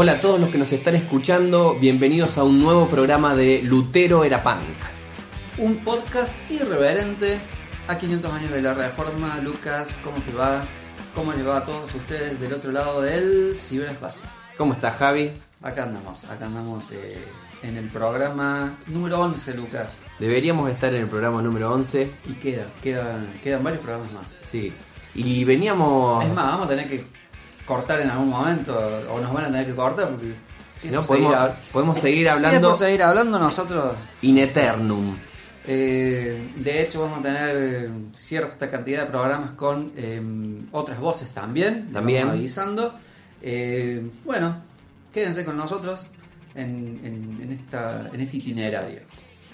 Hola a todos los que nos están escuchando, bienvenidos a un nuevo programa de Lutero era punk. Un podcast irreverente a 500 años de la reforma. Lucas, ¿cómo te va? ¿Cómo les va a todos ustedes del otro lado del ciberespacio? ¿Cómo estás Javi? Acá andamos, acá andamos eh, en el programa número 11, Lucas. Deberíamos estar en el programa número 11, Y queda, quedan, quedan varios programas más. sí. Y veníamos... Es más, vamos a tener que cortar en algún momento, o nos van a tener que cortar porque... si no, podemos, podemos seguir hablando. por seguir hablando nosotros in eternum. Eh, de hecho, vamos a tener eh, cierta cantidad de programas con eh, otras voces también. También. vamos avisando. Eh, bueno, quédense con nosotros en, en- en esta, en este itinerario.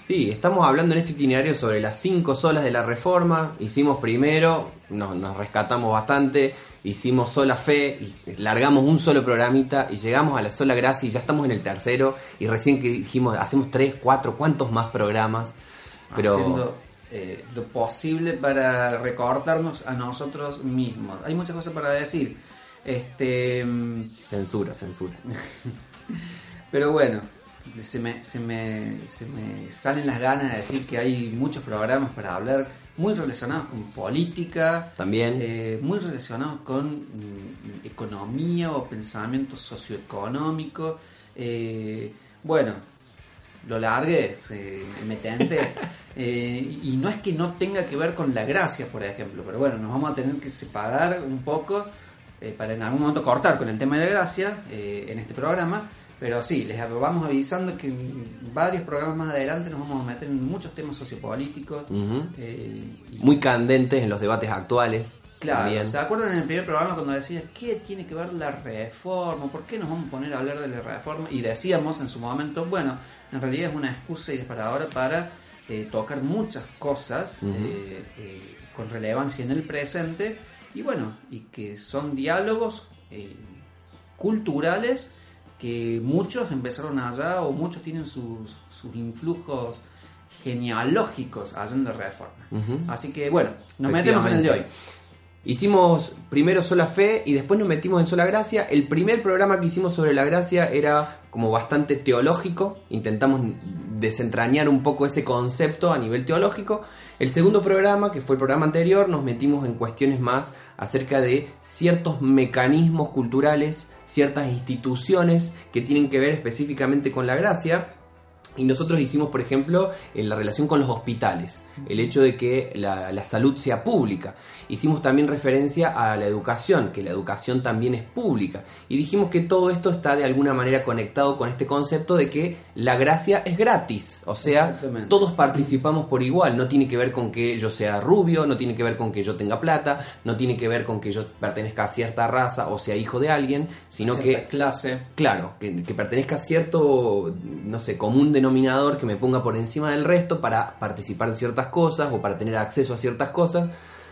Sí, estamos hablando en este itinerario sobre las cinco solas de la reforma. Hicimos primero, nos, nos rescatamos bastante, hicimos sola fe, y largamos un solo programita y llegamos a la sola gracia y ya estamos en el tercero. Y recién que dijimos, hacemos tres, cuatro, ¿cuántos más programas? Pero Haciendo eh, lo posible para recortarnos a nosotros mismos. Hay muchas cosas para decir. Este. mm, censura, censura. Pero bueno, se me, se, me, se me salen las ganas de decir que hay muchos programas para hablar muy relacionados con política, También. eh, muy relacionados con mm, economía o pensamiento socioeconómico. eh, bueno, lo largué, se- me tenté. eh, y no es que no tenga que ver con la gracia, por ejemplo, pero bueno, nos vamos a tener que separar un poco eh, para en algún momento cortar con el tema de la gracia eh, en este programa. Pero sí, les vamos avisando que en varios programas más adelante nos vamos a meter en muchos temas sociopolíticos. Eh, y- Muy candentes en los debates actuales. Claro, también. ¿se acuerdan en el primer programa cuando decías qué tiene que ver la reforma? ¿Por qué nos vamos a poner a hablar de la reforma? Y decíamos en su momento, bueno, en realidad es una excusa y disparadora para eh, tocar muchas cosas eh, con relevancia en el presente y bueno, y que son diálogos eh, culturales que muchos empezaron allá o muchos tienen sus, sus influjos genealógicos allá en la reforma. Así que bueno, nos metemos en el de hoy. Hicimos primero sola fe y después nos metimos en sola gracia. El primer programa que hicimos sobre la gracia era como bastante teológico. Intentamos desentrañar un poco ese concepto a nivel teológico. El segundo programa, que fue el programa anterior, nos metimos en cuestiones más acerca de ciertos mecanismos culturales, ciertas instituciones que tienen que ver específicamente con la gracia. Y nosotros hicimos, por ejemplo, en la relación con los hospitales, el hecho de que la, la salud sea pública. Hicimos también referencia a la educación, que la educación también es pública. Y dijimos que todo esto está de alguna manera conectado con este concepto de que la gracia es gratis. O sea, todos participamos por igual. No tiene que ver con que yo sea rubio, no tiene que ver con que yo tenga plata, no tiene que ver con que yo pertenezca a cierta raza o sea hijo de alguien, sino Cierta que clase. Claro, que, que pertenezca a cierto, no sé, común que me ponga por encima del resto para participar de ciertas cosas o para tener acceso a ciertas cosas,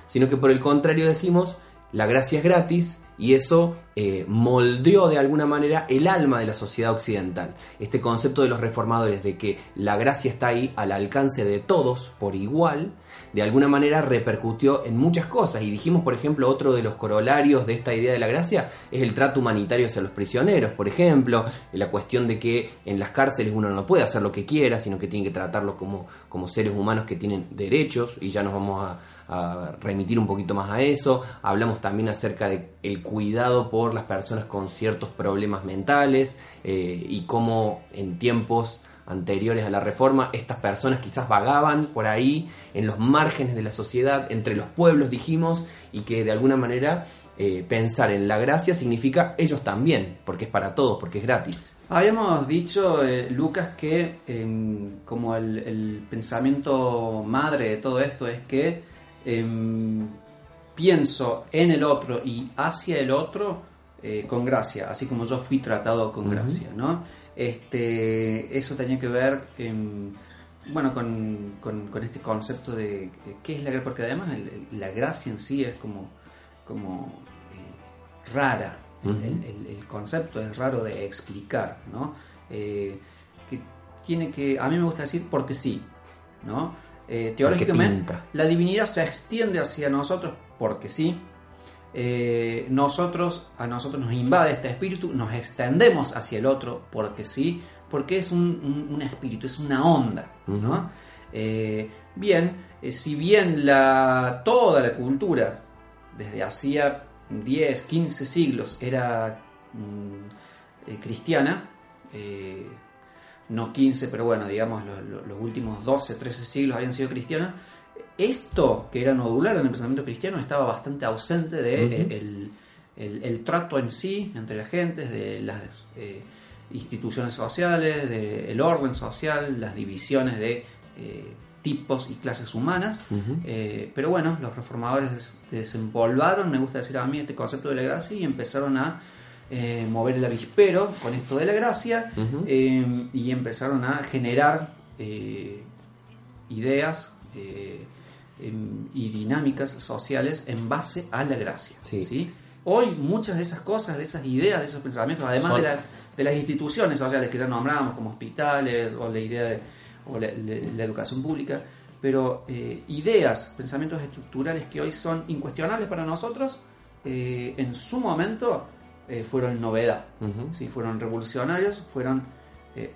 sino que por el contrario decimos, la gracia es gratis y eso eh, moldeó de alguna manera el alma de la sociedad occidental. Este concepto de los reformadores de que la gracia está ahí al alcance de todos por igual, de alguna manera repercutió en muchas cosas. Y dijimos, por ejemplo, otro de los corolarios de esta idea de la gracia es el trato humanitario hacia los prisioneros, por ejemplo, la cuestión de que en las cárceles uno no puede hacer lo que quiera, sino que tiene que tratarlos como, como seres humanos que tienen derechos, y ya nos vamos a, remitir un poquito más a eso. Hablamos también acerca de el cuidado por las personas con ciertos problemas mentales eh, y cómo en tiempos anteriores a la reforma, estas personas quizás vagaban por ahí en los márgenes de la sociedad, entre los pueblos dijimos, y que de alguna manera eh, pensar en la gracia significa ellos también, porque es para todos, porque es gratis. Habíamos dicho, eh, Lucas, que em, como el, el pensamiento madre de todo esto es que em, pienso en el otro y hacia el otro eh, con gracia, así como yo fui tratado con gracia, ¿no? Este, eso tenía que ver, bueno, con, con- con este concepto de qué es la gracia, porque además el- el- la gracia en sí es como, como eh, rara, El- concepto es raro de explicar, ¿no? Eh, que tiene que, a mí me gusta decir porque sí, ¿no? Eh, teológicamente, la divinidad se extiende hacia nosotros porque sí. Eh, nosotros, a nosotros nos invade este espíritu, nos extendemos hacia el otro porque sí, porque es un, un- un espíritu, es una onda, ¿no? Eh, bien, eh, si bien la, toda la cultura desde hacía 10, 15 siglos era mm, cristiana, no 15, pero bueno, digamos lo- lo- los últimos 12, 13 siglos habían sido cristianas, esto que era nodular en el pensamiento cristiano estaba bastante ausente de eh, el, el- el trato en sí entre las gentes, de las eh, instituciones sociales, del orden social, las divisiones de eh, tipos y clases humanas. Eh, pero bueno, los reformadores des- desempolvaron, me gusta decir a mí, este concepto de la gracia y empezaron a eh, mover el avispero con esto de la gracia eh, y empezaron a generar ideas y dinámicas sociales en base a la gracia. Sí. ¿sí? Hoy muchas de esas cosas, de esas ideas, de esos pensamientos, además Son- de, la- de las instituciones sociales que ya nombramos como hospitales o la idea de o la, la- la educación pública, pero eh, ideas, pensamientos estructurales que hoy son incuestionables para nosotros, eh, en su momento eh, fueron novedad. Sí, fueron revolucionarios, fueron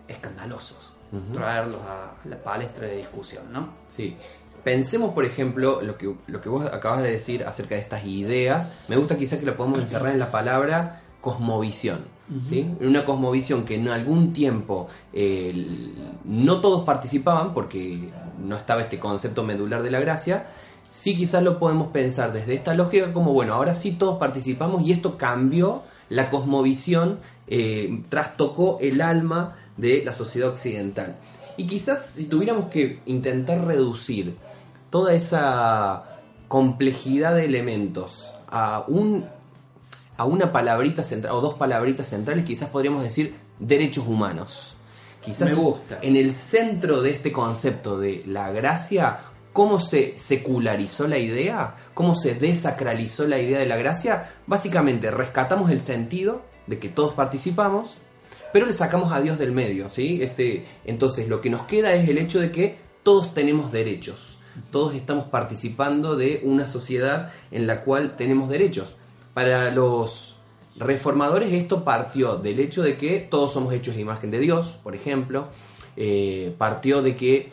escandalosos. Traerlos a, a la palestra de discusión, ¿no? Sí. Pensemos, por ejemplo, lo que, lo que vos acabas de decir acerca de estas ideas. Me gusta quizá que lo podamos encerrar en la palabra cosmovisión. ¿sí? Una cosmovisión que en algún tiempo eh, no todos participaban porque no estaba este concepto medular de la gracia. Sí quizás lo podemos pensar desde esta lógica como, bueno, ahora sí todos participamos y esto cambió la cosmovisión, eh, trastocó el alma de la sociedad occidental. Y quizás si tuviéramos que intentar reducir toda esa complejidad de elementos a un a una palabrita central o dos palabritas centrales, quizás podríamos decir derechos humanos. Quizás Me gusta. en el centro de este concepto de la gracia, cómo se secularizó la idea, cómo se desacralizó la idea de la gracia, básicamente rescatamos el sentido de que todos participamos, pero le sacamos a Dios del medio, ¿sí? Este, entonces lo que nos queda es el hecho de que todos tenemos derechos, todos estamos participando de una sociedad en la cual tenemos derechos. Para los reformadores esto partió del hecho de que todos somos hechos de imagen de Dios, por ejemplo, eh, partió de que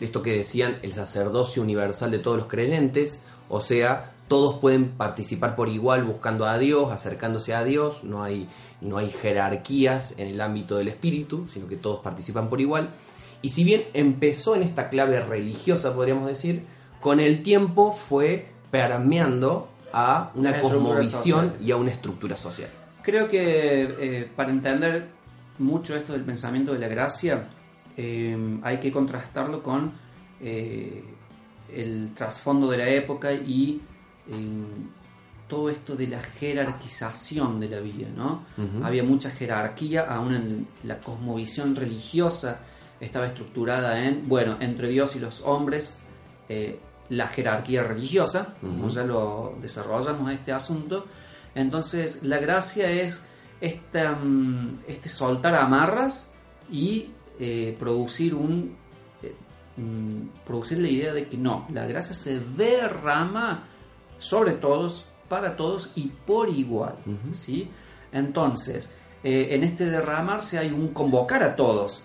esto que decían el sacerdocio universal de todos los creyentes, o sea, todos pueden participar por igual buscando a Dios, acercándose a Dios, no hay, no hay jerarquías en el ámbito del espíritu, sino que todos participan por igual. Y si bien empezó en esta clave religiosa, podríamos decir, con el tiempo fue permeando a una cosmovisión social. y a una estructura social. Creo que eh, para entender mucho esto del pensamiento de la gracia, eh, hay que contrastarlo con eh, el trasfondo de la época y eh, todo esto de la jerarquización de la vida, ¿no? Había mucha jerarquía, aún en la cosmovisión religiosa estaba estructurada en, bueno, entre Dios y los hombres, eh, la jerarquía religiosa, como Ujú. ya lo desarrollamos este asunto. Entonces, la gracia es esta, mm, este soltar amarras y eh, producir un eh, mm, producir la idea de que no, la gracia se derrama sobre todos, para todos y por igual. ¿sí? Entonces, eh, en este derramarse hay un convocar a todos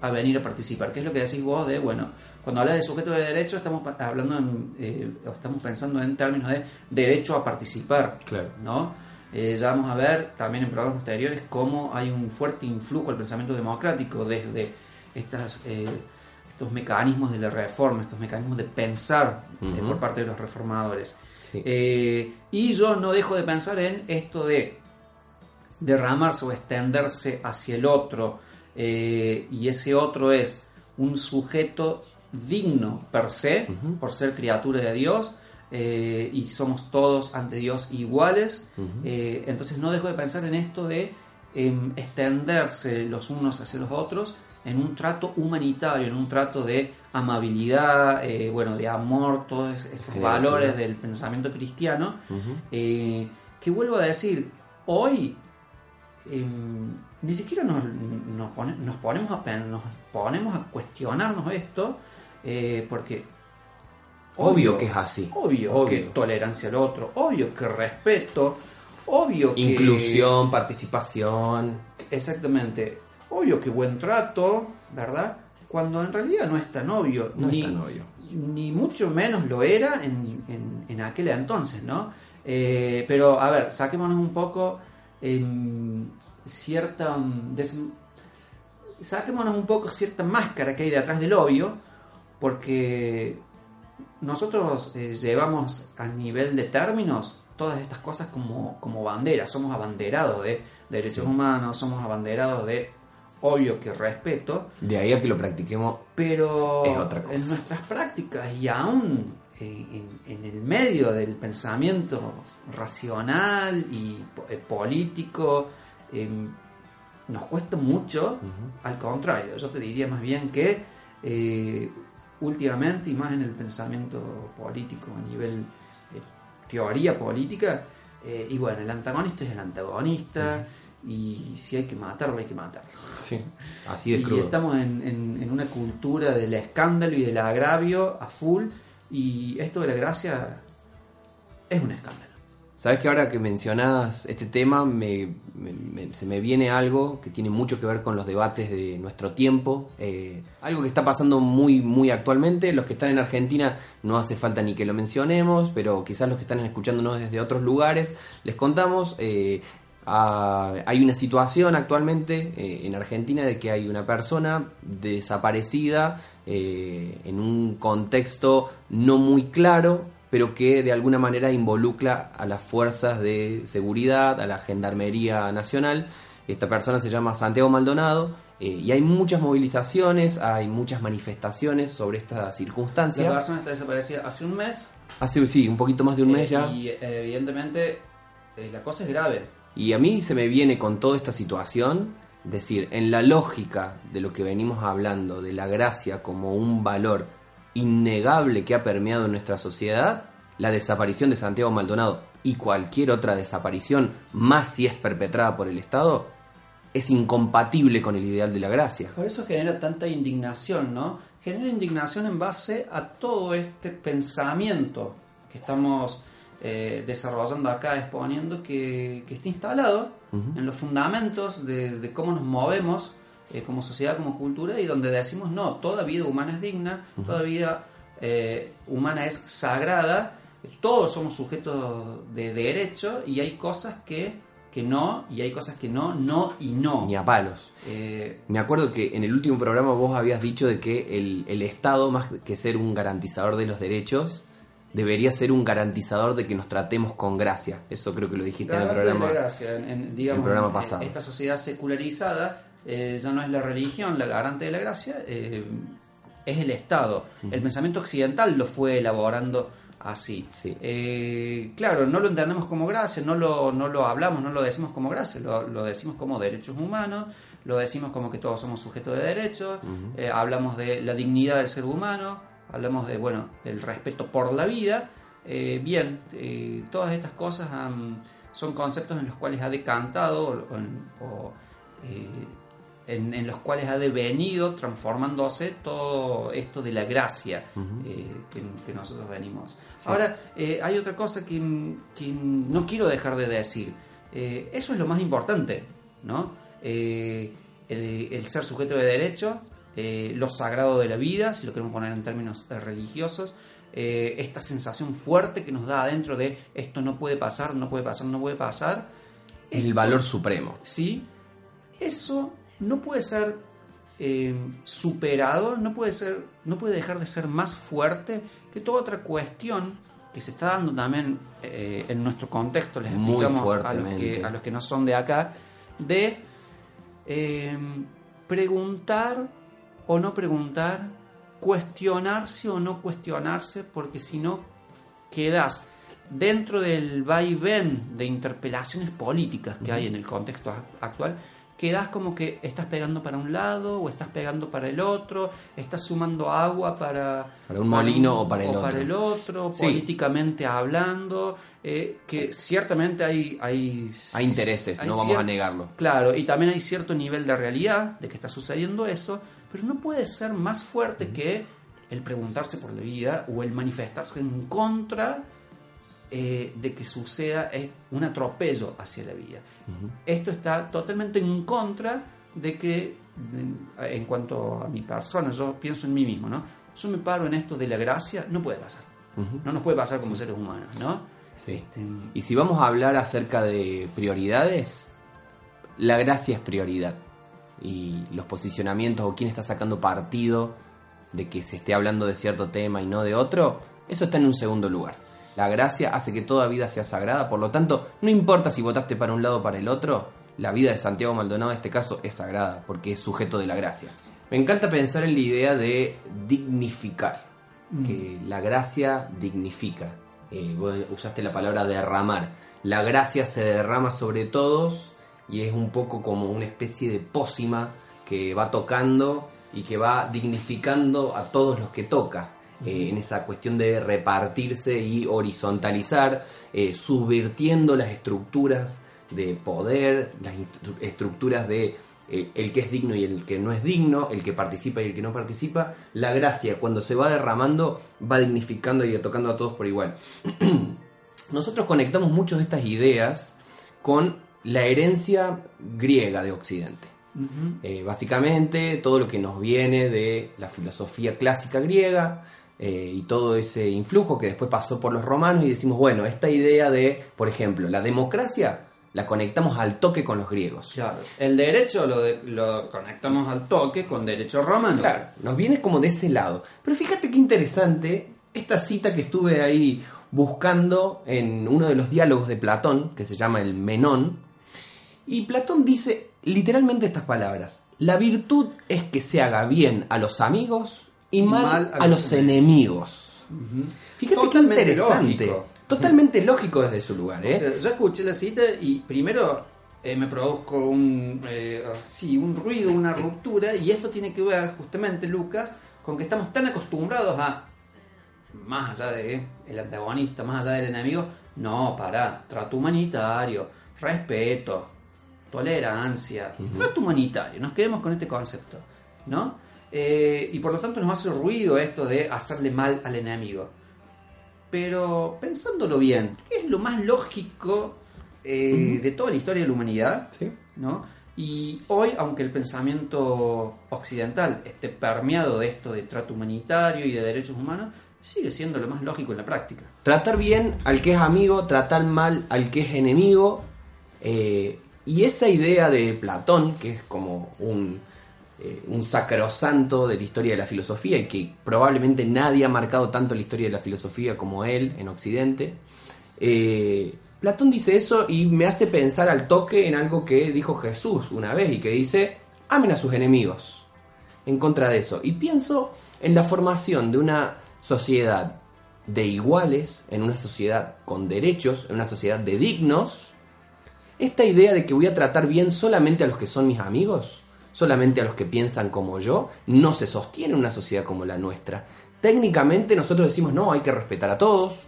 a venir a participar, que es lo que decís vos de, bueno, cuando hablas de sujeto de derecho estamos hablando en, eh, estamos pensando en términos de derecho a participar, Claro. ¿no? Eh, ya vamos a ver también en programas posteriores cómo hay un fuerte influjo al pensamiento democrático desde estas, estos mecanismos de la reforma, estos mecanismos de pensar por parte de los reformadores. Sí. Eh, y yo no dejo de pensar en esto de derramarse o extenderse hacia el otro, eh, y ese otro es un sujeto digno per se, por ser criatura de Dios, eh, y somos todos ante Dios iguales, eh, entonces no dejo de pensar en esto de em, extenderse los unos hacia los otros en un trato humanitario, en un trato de amabilidad, eh, bueno, de amor, todos estos valores del pensamiento cristiano, eh, que vuelvo a decir, hoy em, ni siquiera nos, nos pone- nos ponemos a, nos ponemos a cuestionarnos esto, eh, porque Obvio que es así. Obvio, Obvio. que tolerancia al otro, obvio que respeto, obvio que... Inclusión, participación. Exactamente, obvio que buen trato, ¿verdad? Cuando en realidad no es tan obvio, No es ni, tan obvio. ni mucho menos lo era en, en- en aquel entonces, ¿no? Eh, pero, a ver, saquémonos un poco cierta... des- saquémonos un poco cierta máscara que hay detrás del obvio, porque nosotros eh, llevamos a nivel de términos todas estas cosas como, como banderas, somos abanderados de derechos humanos, somos abanderados de obvio que respeto, De ahí a que lo practiquemos. pero Es otra cosa. en nuestras prácticas y aún eh, en, en el medio del pensamiento racional y eh, político, em, nos cuesta mucho, al contrario, yo te diría más bien que eh, últimamente y más en el pensamiento político a nivel teoría política, eh, y bueno, el antagonista es el antagonista, y si hay que matarlo, hay que matarlo. Sí. Así de Y crudo. estamos en, en- en una cultura del escándalo y del agravio a full. Y esto de la gracia es un escándalo. Sabes que ahora que mencionas este tema, me- me- me- se me viene algo que tiene mucho que ver con los debates de nuestro tiempo. eh, algo que está pasando muy, muy actualmente. Los que están en Argentina no hace falta ni que lo mencionemos, pero quizás los que están escuchándonos desde otros lugares, les contamos. eh, ah, hay una situación actualmente eh, en Argentina de que hay una persona desaparecida eh, en un contexto no muy claro, pero que de alguna manera involucra a las fuerzas de seguridad, a la Gendarmería Nacional. Esta persona se llama Santiago Maldonado eh, y hay muchas movilizaciones, hay muchas manifestaciones sobre esta La circunstancia. persona está desaparecida hace un mes. Hace sí, un poquito más de un eh, mes ya. Y eh, evidentemente eh, la cosa es grave. Y a mí se me viene con toda esta situación, decir, en la lógica de lo que venimos hablando, de la gracia como un valor innegable que ha permeado nuestra sociedad, la desaparición de Santiago Maldonado y cualquier otra desaparición, más si es perpetrada por el Estado, es incompatible con el ideal de la gracia. Por eso genera tanta indignación, ¿no? Genera indignación en base a todo este pensamiento que estamos eh, desarrollando acá, exponiendo, que, que está instalado en los fundamentos de, de cómo nos movemos eh, como sociedad, como cultura, y donde decimos, no, toda vida humana es digna, toda vida eh, humana es sagrada, todos somos sujetos de derecho y hay cosas que, que no, y hay cosas que no, no y no. Ni a palos. Me acuerdo que en el último programa vos habías dicho de que el, el Estado, más que ser un garantizador de los derechos, debería ser un garantizador de que nos tratemos con gracia. Eso creo que lo dijiste en el de programa. la gracia, en, en, digamos, el programa en- pasado. Esta sociedad secularizada eh, ya no es la religión la garante de la gracia, eh, es el Estado. El pensamiento occidental lo fue elaborando así. Sí. Eh, claro, no lo entendemos como gracia, no lo, no lo hablamos, no lo decimos como gracia, lo, lo decimos como derechos humanos, lo decimos como que todos somos sujetos de derechos, eh, hablamos de la dignidad del ser humano, hablamos de, bueno, del respeto por la vida. Eh, bien, eh, todas estas cosas han- son conceptos en los cuales ha decantado o, en- o, eh, en, en los cuales ha devenido transformándose todo esto de la gracia eh, que, que nosotros venimos. Ahora, eh, hay otra cosa que, que no quiero dejar de decir. Eh, eso es lo más importante, ¿no? El, el ser sujeto de derecho, eh, lo sagrado de la vida, si lo queremos poner en términos eh, religiosos, eh, esta sensación fuerte que nos da adentro de esto no puede pasar, no puede pasar, no puede pasar. Es el valor supremo. ¿sí? Eso no puede ser eh, superado, no puede ser, no puede dejar de ser más fuerte que toda otra cuestión que se está dando también eh, en nuestro contexto, les explicamos a los, que, a los que no son de acá, de preguntar o no preguntar, cuestionarse o no cuestionarse, porque si no quedas dentro del vaivén de interpelaciones políticas que hay en el contexto ac- actual, quedas como que estás pegando para un lado o estás pegando para el otro, estás sumando agua para, Para un molino o para el otro. el otro, Sí. políticamente hablando, eh, que ciertamente hay... Hay, Hay intereses, hay no vamos a negarlo. Claro, y también hay cierto nivel de realidad de que está sucediendo eso, pero no puede ser más fuerte que el preguntarse por la vida o el manifestarse en contra eh, de que suceda eh, un atropello hacia la vida. Esto está totalmente en contra de que, de- en cuanto a mi persona, yo pienso en mí mismo, ¿no? Yo me paro en esto de la gracia, no puede pasar. No nos puede pasar como seres humanos, ¿no? Sí. Este, Y si vamos a hablar acerca de prioridades, la gracia es prioridad. Y los posicionamientos o quién está sacando partido de que se esté hablando de cierto tema y no de otro, eso está en un segundo lugar. La gracia hace que toda vida sea sagrada, por lo tanto, no importa si votaste para un lado o para el otro, la vida de Santiago Maldonado en este caso es sagrada, porque es sujeto de la gracia. Me encanta pensar en la idea de dignificar, que la gracia dignifica. Eh, vos usaste la palabra derramar. La gracia se derrama sobre todos y es un poco como una especie de pócima que va tocando y que va dignificando a todos los que toca. eh, en esa cuestión de repartirse y horizontalizar, eh, subvirtiendo las estructuras de poder, las estructuras de eh, el que es digno y el que no es digno, el que participa y el que no participa. La gracia, cuando se va derramando, va dignificando y tocando a todos por igual. Nosotros conectamos muchas de estas ideas con la herencia griega de Occidente. Eh, básicamente todo lo que nos viene de la filosofía clásica griega eh, y todo ese influjo que después pasó por los romanos y decimos, bueno, esta idea de, por ejemplo, la democracia la conectamos al toque con los griegos. Claro. El derecho lo, de- lo conectamos al toque con derecho romano. Claro, nos viene como de ese lado. Pero fíjate qué interesante esta cita que estuve ahí buscando en uno de los diálogos de Platón, que se llama el Menón. Y Platón dice literalmente estas palabras. La virtud es que se haga bien a los amigos y mal, a, los enemigos. Fíjate Totalmente qué interesante. lógico. Totalmente lógico desde su lugar, ¿eh? O sea, yo escuché la cita y primero eh, me produzco un, eh, sí, un ruido, una ruptura, y esto tiene que ver justamente, Lucas, con que estamos tan acostumbrados a, más allá de el antagonista, más allá del enemigo, no, para, trato humanitario, respeto, tolerancia, trato humanitario, nos quedemos con este concepto, ¿no? Eh, y por lo tanto nos hace ruido esto de hacerle mal al enemigo. Pero pensándolo bien, ¿qué es lo más lógico eh, de toda la historia de la humanidad? Sí. ¿no? Y hoy, aunque el pensamiento occidental esté permeado de esto de trato humanitario y de derechos humanos, sigue siendo lo más lógico en la práctica. Tratar bien al que es amigo, tratar mal al que es enemigo. eh, y esa idea de Platón, que es como un, eh, un sacrosanto de la historia de la filosofía y que probablemente nadie ha marcado tanto la historia de la filosofía como él en Occidente, eh, Platón dice eso y me hace pensar al toque en algo que dijo Jesús una vez y que dice, amen a sus enemigos en contra de eso. Y pienso en la formación de una sociedad de iguales, en una sociedad con derechos, en una sociedad de dignos. Esta idea de que voy a tratar bien solamente a los que son mis amigos, solamente a los que piensan como yo, no se sostiene en una sociedad como la nuestra. Técnicamente nosotros decimos, no, hay que respetar a todos,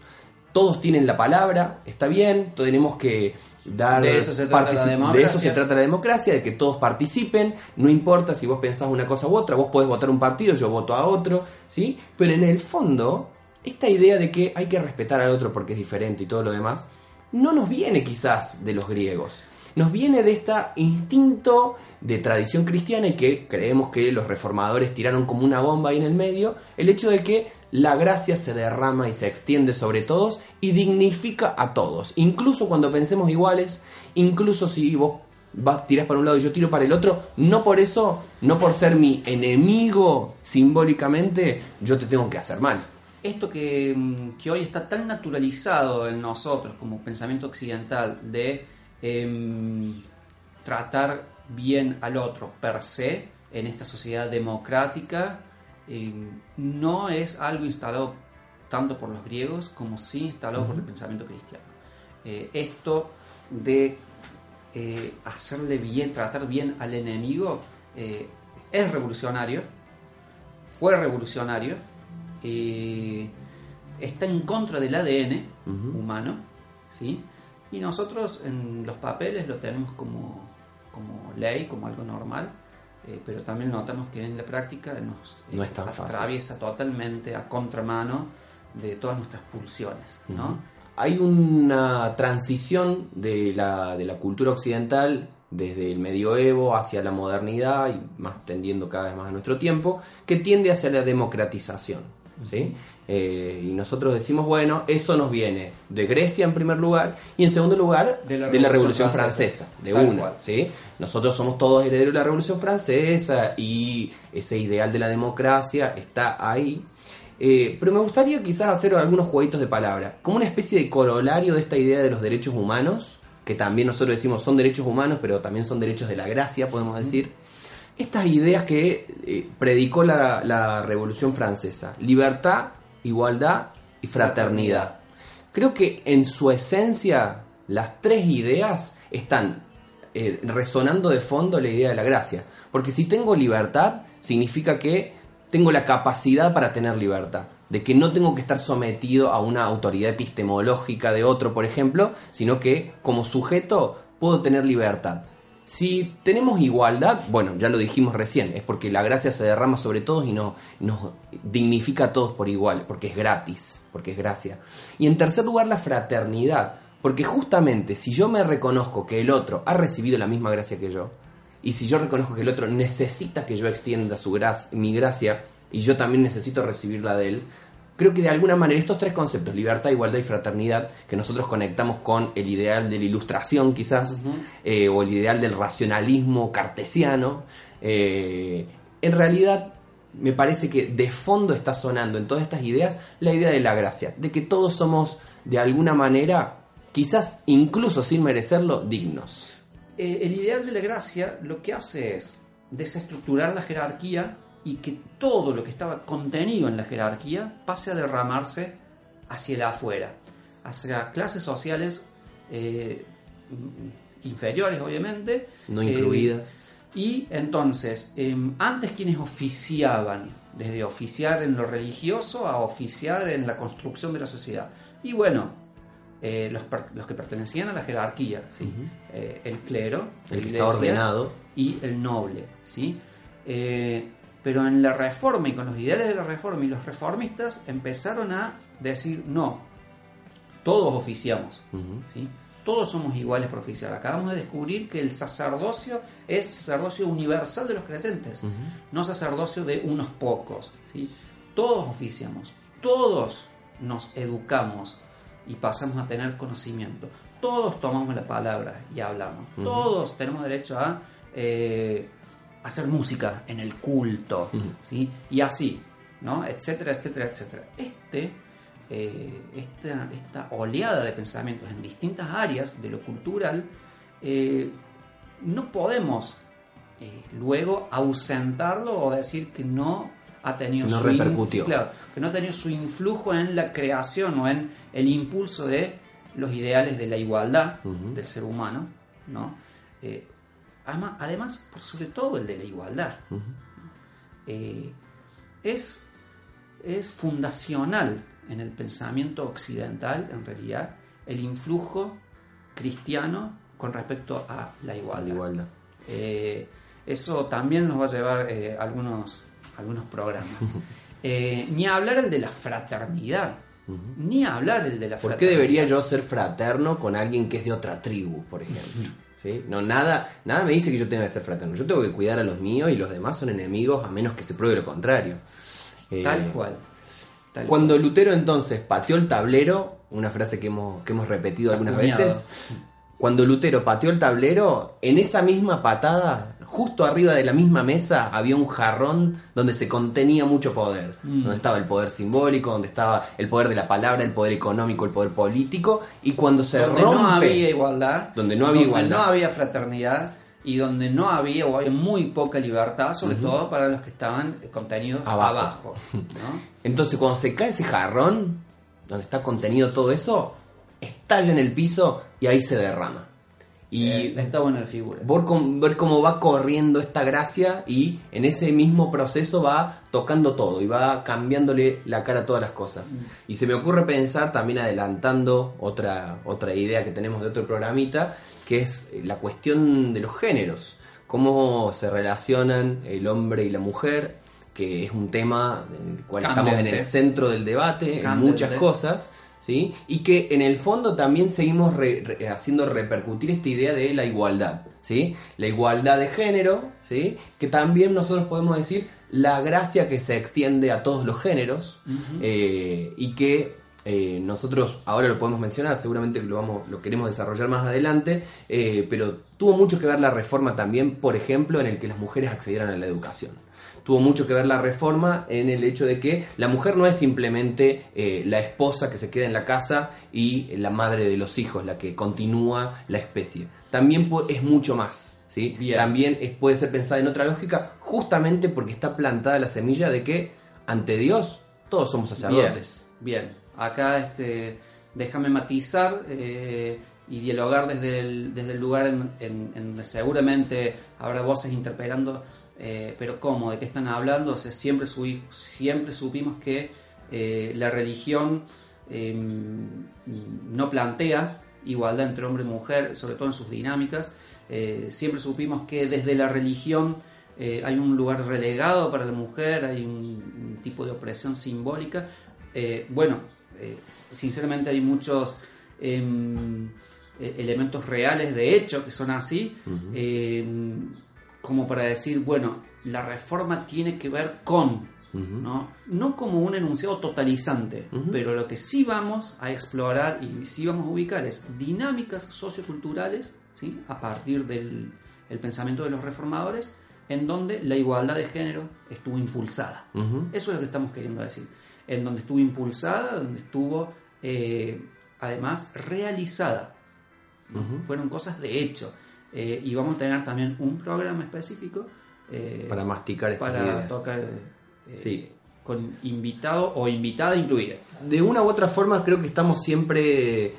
todos tienen la palabra, está bien, tenemos que dar De eso se trata la democracia. de eso se trata la democracia, de que todos participen, no importa si vos pensás una cosa u otra, vos podés votar un partido, yo voto a otro, ¿sí? Pero en el fondo, esta idea de que hay que respetar al otro porque es diferente y todo lo demás, no nos viene quizás de los griegos, nos viene de este instinto de tradición cristiana y que creemos que los reformadores tiraron como una bomba ahí en el medio, el hecho de que la gracia se derrama y se extiende sobre todos y dignifica a todos, incluso cuando pensemos iguales, incluso si vos vas, tirás para un lado y yo tiro para el otro, no por eso, no por ser mi enemigo simbólicamente, yo te tengo que hacer mal. Esto que, mm, que hoy está tan naturalizado en nosotros como pensamiento occidental de em, tratar bien al otro per se en esta sociedad democrática eh, no es algo instalado tanto por los griegos como sí instalado por el pensamiento cristiano. Eh, esto de eh, hacerle bien, tratar bien al enemigo, eh, es revolucionario, fue revolucionario, eh, está en contra del ADN humano, ¿sí? y nosotros en los papeles lo tenemos como, como ley, como algo normal, eh, pero también notamos que en la práctica nos eh, No fácil. atraviesa totalmente a contramano de todas nuestras pulsiones. Hay una transición de la, de la cultura occidental desde el medioevo hacia la modernidad y más tendiendo cada vez más a nuestro tiempo, que tiende hacia la democratización. ¿Sí? Eh, y nosotros decimos, bueno, eso nos viene de Grecia en primer lugar y en segundo lugar De la de la Revolución Francesa. Francesa, de una. cual. ¿sí? Nosotros somos todos herederos de la Revolución Francesa y ese ideal de la democracia está ahí. Eh, pero me gustaría quizás hacer algunos jueguitos de palabra, como una especie de corolario de esta idea de los derechos humanos, que también nosotros decimos son derechos humanos, pero también son derechos de la gracia, podemos decir. Estas ideas que eh, predicó la, la Revolución Francesa, libertad, igualdad y fraternidad. Creo que en su esencia las tres ideas están eh, resonando de fondo la idea de la gracia. Porque si tengo libertad, significa que tengo la capacidad para tener libertad. De que no tengo que estar sometido a una autoridad epistemológica de otro, por ejemplo, sino que como sujeto puedo tener libertad. Si tenemos igualdad, bueno, ya lo dijimos recién, es porque la gracia se derrama sobre todos y no, nos dignifica a todos por igual, porque es gratis, porque es gracia. Y en tercer lugar, la fraternidad, porque justamente si yo me reconozco que el otro ha recibido la misma gracia que yo, y si yo reconozco que el otro necesita que yo extienda su gra- mi gracia, y yo también necesito recibirla de él, creo que de alguna manera estos tres conceptos, libertad, igualdad y fraternidad, que nosotros conectamos con el ideal de la ilustración quizás, eh, o el ideal del racionalismo cartesiano, eh, en realidad me parece que de fondo está sonando en todas estas ideas la idea de la gracia, de que todos somos de alguna manera, quizás incluso sin merecerlo, dignos. Eh, el ideal de la gracia lo que hace es desestructurar la jerarquía y que todo lo que estaba contenido en la jerarquía pase a derramarse hacia el afuera, hacia clases sociales eh, inferiores, obviamente. No eh, incluidas. y entonces, em, antes quienes oficiaban, desde oficiar en lo religioso a oficiar en la construcción de la sociedad. Y bueno, eh, los, los que pertenecían a la jerarquía, ¿sí? Eh, el clero, El que está ordenado. y el noble. ¿sí? Pero en la reforma y con los ideales de la reforma y los reformistas empezaron a decir, no, todos oficiamos. Todos somos iguales por oficiar. Acabamos de descubrir que el sacerdocio es sacerdocio universal de los creyentes, no sacerdocio de unos pocos. ¿sí? Todos oficiamos, todos nos educamos y pasamos a tener conocimiento. Todos tomamos la palabra y hablamos. Todos tenemos derecho a eh, hacer música en el culto. ¿sí? Y así, ¿no? Etcétera, etcétera, etcétera. Este eh, esta, esta oleada de pensamientos en distintas áreas de lo cultural, eh, no podemos eh, luego ausentarlo o decir que no ha tenido No su repercutió. claro, que no ha tenido su influjo en la creación o en el impulso de los ideales de la igualdad del ser humano, ¿no? Eh, ama- además, por sobre todo el de la igualdad eh, es, es fundacional en el pensamiento occidental, en realidad, el influjo cristiano con respecto a la La igualdad. Eh, eso también nos va a llevar eh, algunos, algunos programas. Eh, ni hablar el de la fraternidad, ni hablar el de la ¿Por qué fraternidad. debería yo ser fraterno con alguien que es de otra tribu, por ejemplo? ¿Sí? No, nada, nada me dice que yo tenga que ser fraterno. Yo tengo que cuidar a los míos y los demás son enemigos a menos que se pruebe lo contrario. Eh, Tal cual. tal Cuando Lutero entonces pateó el tablero, una frase que hemos, que hemos repetido algunas Acuñado. veces, cuando Lutero pateó el tablero, en esa misma patada, justo arriba de la misma mesa, había un jarrón donde se contenía mucho poder. Mm. Donde estaba el poder simbólico, donde estaba el poder de la palabra, el poder económico, el poder político. Y cuando se donde rompe... no había igualdad, Donde no había donde igualdad. no había fraternidad, y donde no había o había muy poca libertad, sobre todo para los que estaban contenidos Abajo. abajo. ¿no? Entonces, cuando se cae ese jarrón, donde está contenido todo eso, estalla en el piso y ahí se derrama. Y Eh, está buena la figura. ver cómo, ver cómo va corriendo esta gracia y en ese mismo proceso va tocando todo y va cambiándole la cara a todas las cosas. Y se me ocurre pensar, también adelantando otra, otra idea que tenemos de otro programita, que es la cuestión de los géneros, cómo se relacionan el hombre y la mujer, que es un tema en el cual estamos en el centro del debate, en muchas cosas. ¿Sí? Y que en el fondo también seguimos re- re- haciendo repercutir esta idea de la igualdad, ¿sí? La igualdad de género, ¿sí? Que también nosotros podemos decir la gracia que se extiende a todos los géneros eh, y que eh, nosotros ahora lo podemos mencionar, seguramente lo vamos, lo queremos desarrollar más adelante, eh, pero tuvo mucho que ver la reforma también, por ejemplo, en el que las mujeres accedieran a la educación tuvo mucho que ver la reforma en el hecho de que la mujer no es simplemente eh, la esposa que se queda en la casa y la madre de los hijos, la que continúa la especie. También es mucho más. ¿sí? También es- puede ser pensada en otra lógica, justamente porque está plantada la semilla de que ante Dios todos somos sacerdotes. Bien, bien. Acá este, déjame matizar eh, y dialogar desde el, desde el lugar en, en- en donde seguramente habrá voces interpelando, eh, pero ¿cómo? ¿De qué están hablando? O sea, siempre, supimos que eh, la religión eh, no plantea igualdad entre hombre y mujer, sobre todo en sus dinámicas. Eh, siempre supimos que desde la religión hay un lugar relegado para la mujer, hay un, un tipo de opresión simbólica. Bueno, sinceramente hay muchos em, e- elementos reales de hecho que son así, em, como para decir, bueno, la reforma tiene que ver con, ¿no? no como un enunciado totalizante, pero lo que sí vamos a explorar y sí vamos a ubicar es dinámicas socioculturales, ¿sí? a partir del el pensamiento de los reformadores, en donde la igualdad de género estuvo impulsada. Eso es lo que estamos queriendo decir. En donde estuvo impulsada, donde estuvo eh, además realizada. Fueron cosas de hecho. Eh, y vamos a tener también un programa específico eh, Para masticar estas para ideas. tocar eh, Sí. con invitado o invitada incluida. de una u otra forma creo que estamos siempre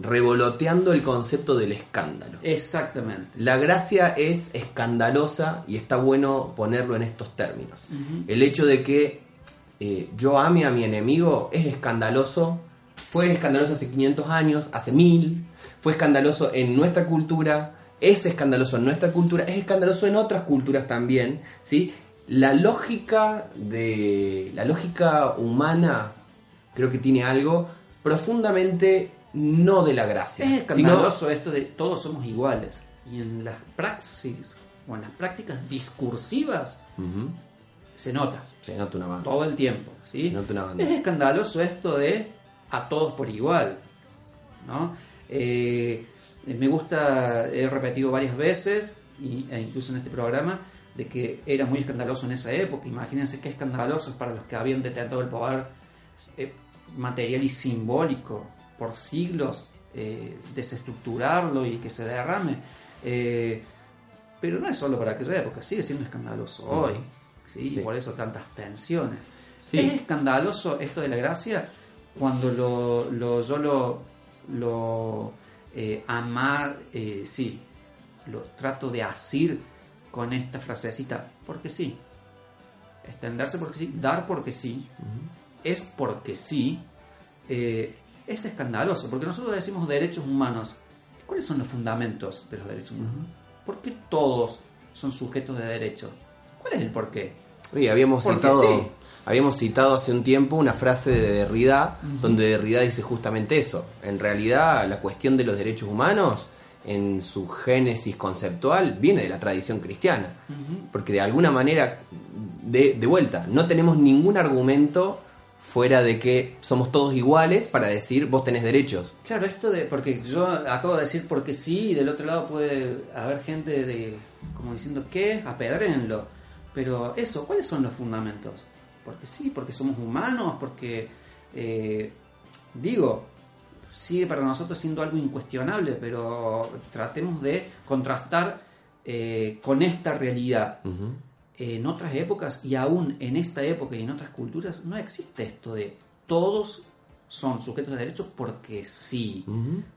revoloteando el concepto del escándalo. Exactamente. La gracia es escandalosa y está bueno ponerlo en estos términos. El hecho de que yo ame a mi enemigo es escandaloso. Fue escandaloso hace 500 años, hace 1000. Fue escandaloso en nuestra cultura. Es escandaloso en nuestra cultura. Es escandaloso en otras culturas también. ¿sí? La lógica de la lógica humana creo que tiene algo profundamente no de la gracia, Es sino escandaloso esto de todos somos iguales. Y en las praxis o en las prácticas discursivas se nota Se nota una banda. todo el tiempo. ¿sí? Se nota una banda. Es escandaloso esto de a todos por igual. ¿no? Eh, me gusta, he repetido varias veces, e incluso en este programa, de que era muy escandaloso en esa época. Imagínense qué escandaloso es para los que habían detentado el poder eh, material y simbólico por siglos, eh, desestructurarlo y que se derrame. Eh, pero no es solo para aquella época, sigue siendo escandaloso hoy. ¿sí? Sí. Y por eso tantas tensiones. Sí. Es escandaloso esto de la gracia cuando lo, lo- yo lo, lo eh, amar, eh, sí, lo trato de asir con esta frasecita, porque sí. Extenderse porque sí, dar porque sí, es porque sí, eh, es escandaloso, porque nosotros decimos derechos humanos. ¿Cuáles son los fundamentos de los derechos humanos? ¿Por qué todos son sujetos de derecho? ¿Cuál es el porqué? Oye, habíamos Porque citado, sí. habíamos citado hace un tiempo una frase de Derrida, donde Derrida dice justamente eso. En realidad, la cuestión de los derechos humanos, en su génesis conceptual, viene de la tradición cristiana. Porque de alguna manera, de, de vuelta, no tenemos ningún argumento fuera de que somos todos iguales para decir vos tenés derechos. Claro, esto de. Porque yo acabo de decir porque sí, y del otro lado puede haber gente de. como diciendo, ¿qué? Apedréenlo. Pero eso, ¿cuáles son los fundamentos? Porque sí, porque somos humanos, porque. eh, digo, sigue para nosotros siendo algo incuestionable, pero tratemos de contrastar eh, con esta realidad. Ujú. En otras épocas y aún en esta época y en otras culturas no existe esto de todos son sujetos de derechos porque sí.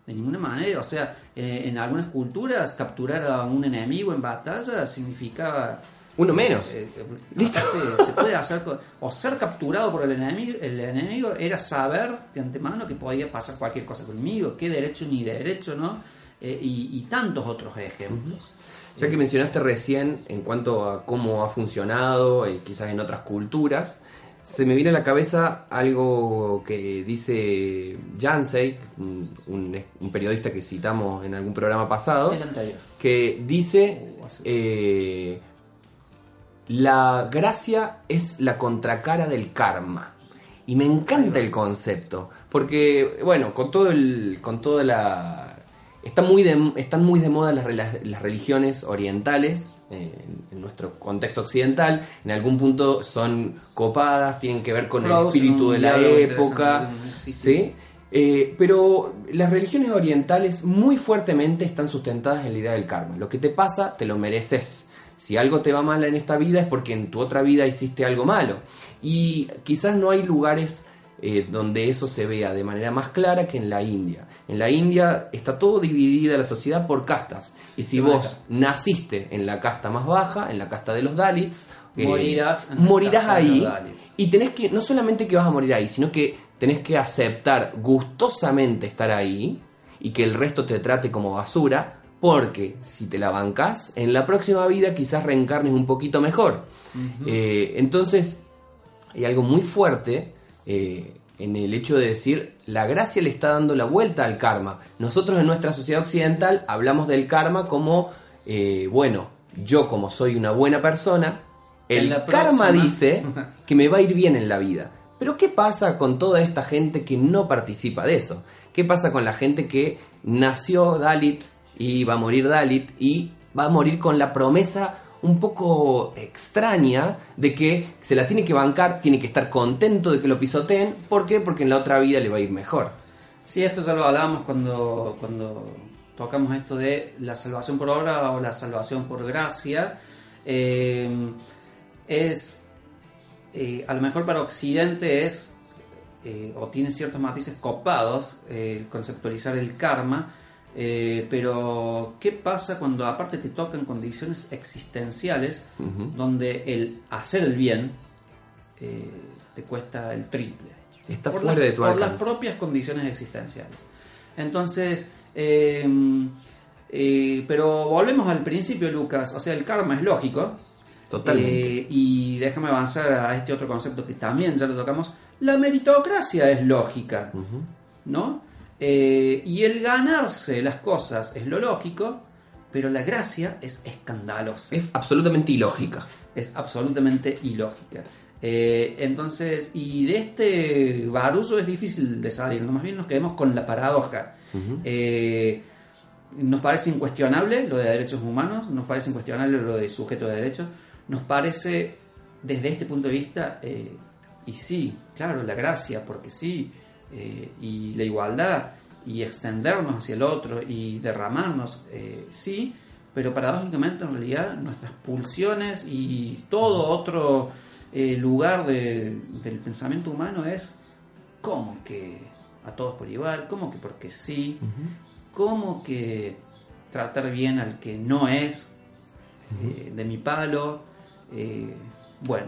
De ninguna manera, o sea, eh, en algunas culturas capturar a un enemigo en batalla significaba Uno menos. eh, eh, Listo. aparte, se puede hacer o ser capturado por el enemigo, el enemigo era saber de antemano que podía pasar cualquier cosa conmigo, qué derecho ni derecho, ¿no? Eh, y, y tantos otros ejemplos. Ya que mencionaste recién en cuanto a cómo ha funcionado y quizás en otras culturas, se me viene a la cabeza algo que dice Jansey, un, un- un periodista que citamos en algún programa pasado, El anterior. que dice Uh, la gracia es la contracara del karma. Y me encanta el concepto, porque, bueno, con todo el, con toda la... Está muy de- están muy de moda las, religiones orientales, eh, en, nuestro contexto occidental, en algún punto son copadas, tienen que ver con el espíritu de la época. ¿sí? Eh, pero las religiones orientales muy fuertemente están sustentadas en la idea del karma. Lo que te pasa, te lo mereces. Si algo te va mal en esta vida es porque en tu otra vida hiciste algo malo. Y quizás no hay lugares eh, donde eso se vea de manera más clara que en la India. En la India está todo dividida la sociedad por castas. Y si vos naciste en la casta más baja, en la casta de los Dalits, eh, Morirás morirás ahí. Y tenés que, no solamente que vas a morir ahí, sino que tenés que aceptar gustosamente estar ahí y que el resto te trate como basura, porque si te la bancás, en la próxima vida quizás reencarnes un poquito mejor. Eh, entonces, hay algo muy fuerte eh, en el hecho de decir, la gracia le está dando la vuelta al karma. Nosotros en nuestra sociedad occidental hablamos del karma como, eh, bueno, yo como soy una buena persona, el karma próxima- dice que me va a ir bien en la vida. Pero ¿qué pasa con toda esta gente que no participa de eso? ¿Qué pasa con la gente que nació Dalit y va a morir Dalit y va a morir con la promesa un poco extraña de que se la tiene que bancar, tiene que estar contento de que lo pisoteen? ¿Por qué? Porque en la otra vida le va a ir mejor. Sí, esto ya lo hablábamos cuando, cuando tocamos esto de la salvación por obra o la salvación por gracia. Eh, es, eh, a lo mejor para Occidente es, eh, o tiene ciertos matices copados, conceptualizar el karma, eh, pero ¿qué pasa cuando aparte te tocan condiciones existenciales donde el hacer el bien eh, te cuesta el triple? Está por fuera las- de tu por las propias condiciones existenciales. Entonces, eh, eh, pero volvemos al principio, Lucas. O sea, el karma es lógico. Totalmente. Y déjame avanzar a este otro concepto que también ya lo tocamos. La meritocracia es lógica. ¿no? Eh, y el ganarse las cosas es lo lógico, pero la gracia es escandalosa Es absolutamente ilógica. es absolutamente ilógica. Eh, entonces, y de este barullo es difícil de salir, más bien nos quedemos con la paradoja. Eh, nos parece incuestionable lo de derechos humanos, nos parece incuestionable lo de sujeto de derechos, nos parece desde este punto de vista, eh, y sí, claro, la gracia, porque sí, eh, y la igualdad, y extendernos hacia el otro, y derramarnos, eh, sí, pero paradójicamente en realidad nuestras pulsiones y todo otro eh, lugar de- del pensamiento humano es como que a todos por igual, como que porque sí, como que tratar bien al que no es eh, de mi palo, bueno,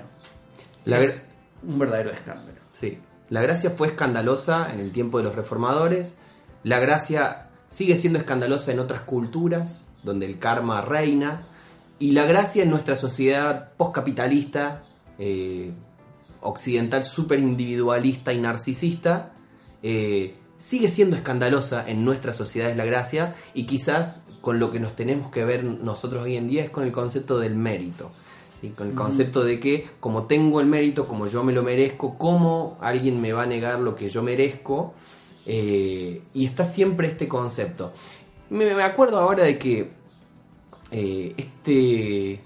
La es un verdadero escándalo. Sí. La gracia fue escandalosa en el tiempo de los reformadores. La gracia sigue siendo escandalosa en otras culturas, donde el karma reina. Y la gracia en nuestra sociedad postcapitalista, eh, occidental, súper individualista y narcisista, eh, sigue siendo escandalosa en nuestras sociedades la gracia. Y quizás con lo que nos tenemos que ver nosotros hoy en día es con el concepto del mérito. ¿Sí? Con el concepto de que como tengo el mérito, como yo me lo merezco, ¿cómo alguien me va a negar lo que yo merezco? Eh, y está siempre este concepto. Me, me acuerdo ahora de que eh, este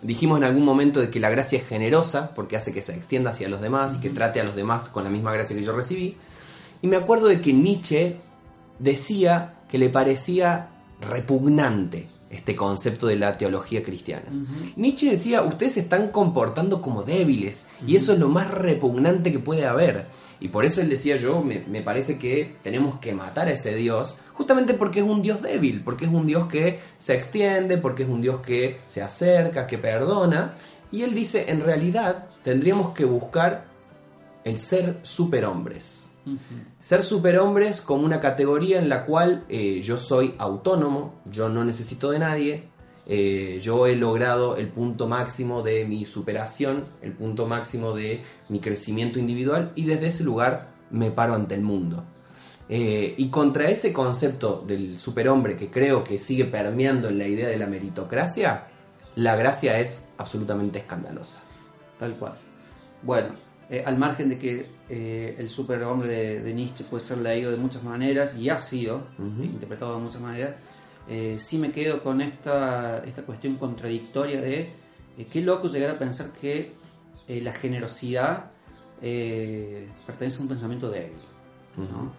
dijimos en algún momento de que la gracia es generosa porque hace que se extienda hacia los demás y que trate a los demás con la misma gracia que yo recibí. Y me acuerdo de que Nietzsche decía que le parecía repugnante este concepto de la teología cristiana. Nietzsche decía, ustedes se están comportando como débiles y eso es lo más repugnante que puede haber. Y por eso él decía yo, me, me parece que tenemos que matar a ese Dios, justamente porque es un Dios débil, porque es un Dios que se extiende, porque es un Dios que se acerca, que perdona. Y él dice, en realidad tendríamos que buscar el ser superhombres. Ser superhombres como una categoría en la cual eh, yo soy autónomo, yo no necesito de nadie, eh, yo he logrado el punto máximo de mi superación, el punto máximo de mi crecimiento individual y desde ese lugar me paro ante el mundo. Eh, y contra ese concepto del superhombre que creo que sigue permeando en la idea de la meritocracia, la gracia es absolutamente escandalosa. Tal cual. Bueno, eh, al margen de que eh, el superhombre de, de Nietzsche puede ser leído de muchas maneras y ha sido interpretado de muchas maneras, eh, sí me quedo con esta, esta cuestión contradictoria de qué loco llegar a pensar que la generosidad pertenece a un pensamiento débil. ¿no?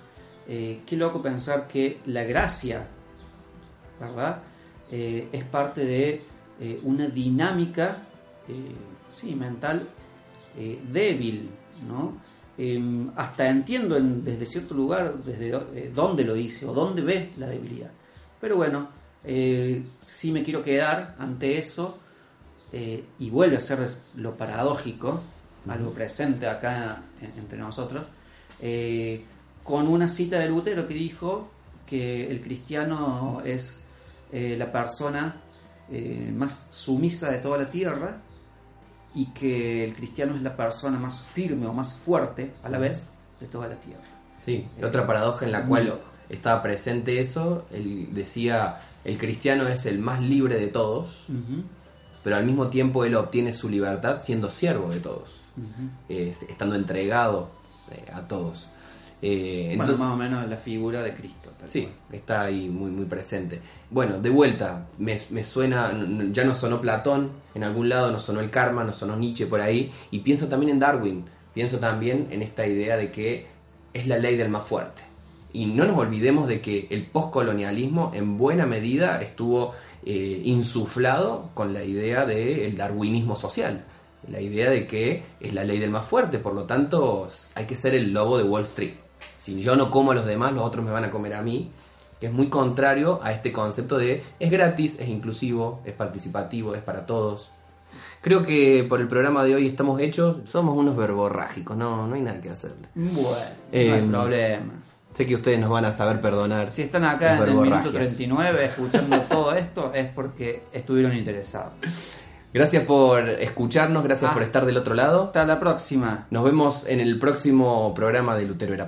Qué loco pensar que la gracia, ¿verdad? Es parte de una dinámica, sí, mental eh, débil, ¿no? Em, hasta entiendo en- desde cierto lugar, desde eh, dónde lo dice o dónde ve la debilidad. Pero bueno, eh, sí me quiero quedar ante eso y vuelve a ser lo paradójico, algo presente acá en- entre nosotros, con una cita de Lutero que dijo que el cristiano es la persona más sumisa de toda la tierra y que el cristiano es la persona más firme o más fuerte a la vez de toda la tierra. Sí, y otra paradoja en la cual loco. estaba presente eso, él decía, el cristiano es el más libre de todos, Ujú, pero al mismo tiempo él obtiene su libertad siendo siervo de todos, ujú. eh, estando entregado eh, a todos. Eh, Bueno, entonces, más o menos la figura de Cristo. tal Sí, cual. está ahí muy, muy presente. Bueno, de vuelta, me, me suena, ya no sonó Platón en algún lado, no sonó el karma, no sonó Nietzsche por ahí, y pienso también en Darwin, pienso también en esta idea de que es la ley del más fuerte. Y no nos olvidemos de que el postcolonialismo en buena medida estuvo eh, insuflado con la idea del darwinismo social, la idea de que es la ley del más fuerte, por lo tanto hay que ser el lobo de Wall Street. Si yo no como a los demás, los otros me van a comer a mí, que es muy contrario a este concepto de es gratis, es inclusivo, es participativo, es para todos. Creo que por el programa de hoy estamos hechos, somos unos verborrágicos, no, no hay nada que hacerle. Bueno, Eh, no hay problema. Sé que ustedes nos van a saber perdonar. Si están acá en el minuto verborragias. 39 escuchando todo esto es porque estuvieron interesados. Gracias por escucharnos, gracias Ah. por estar del otro lado. Hasta la próxima. Nos vemos en el próximo programa de Lutero era.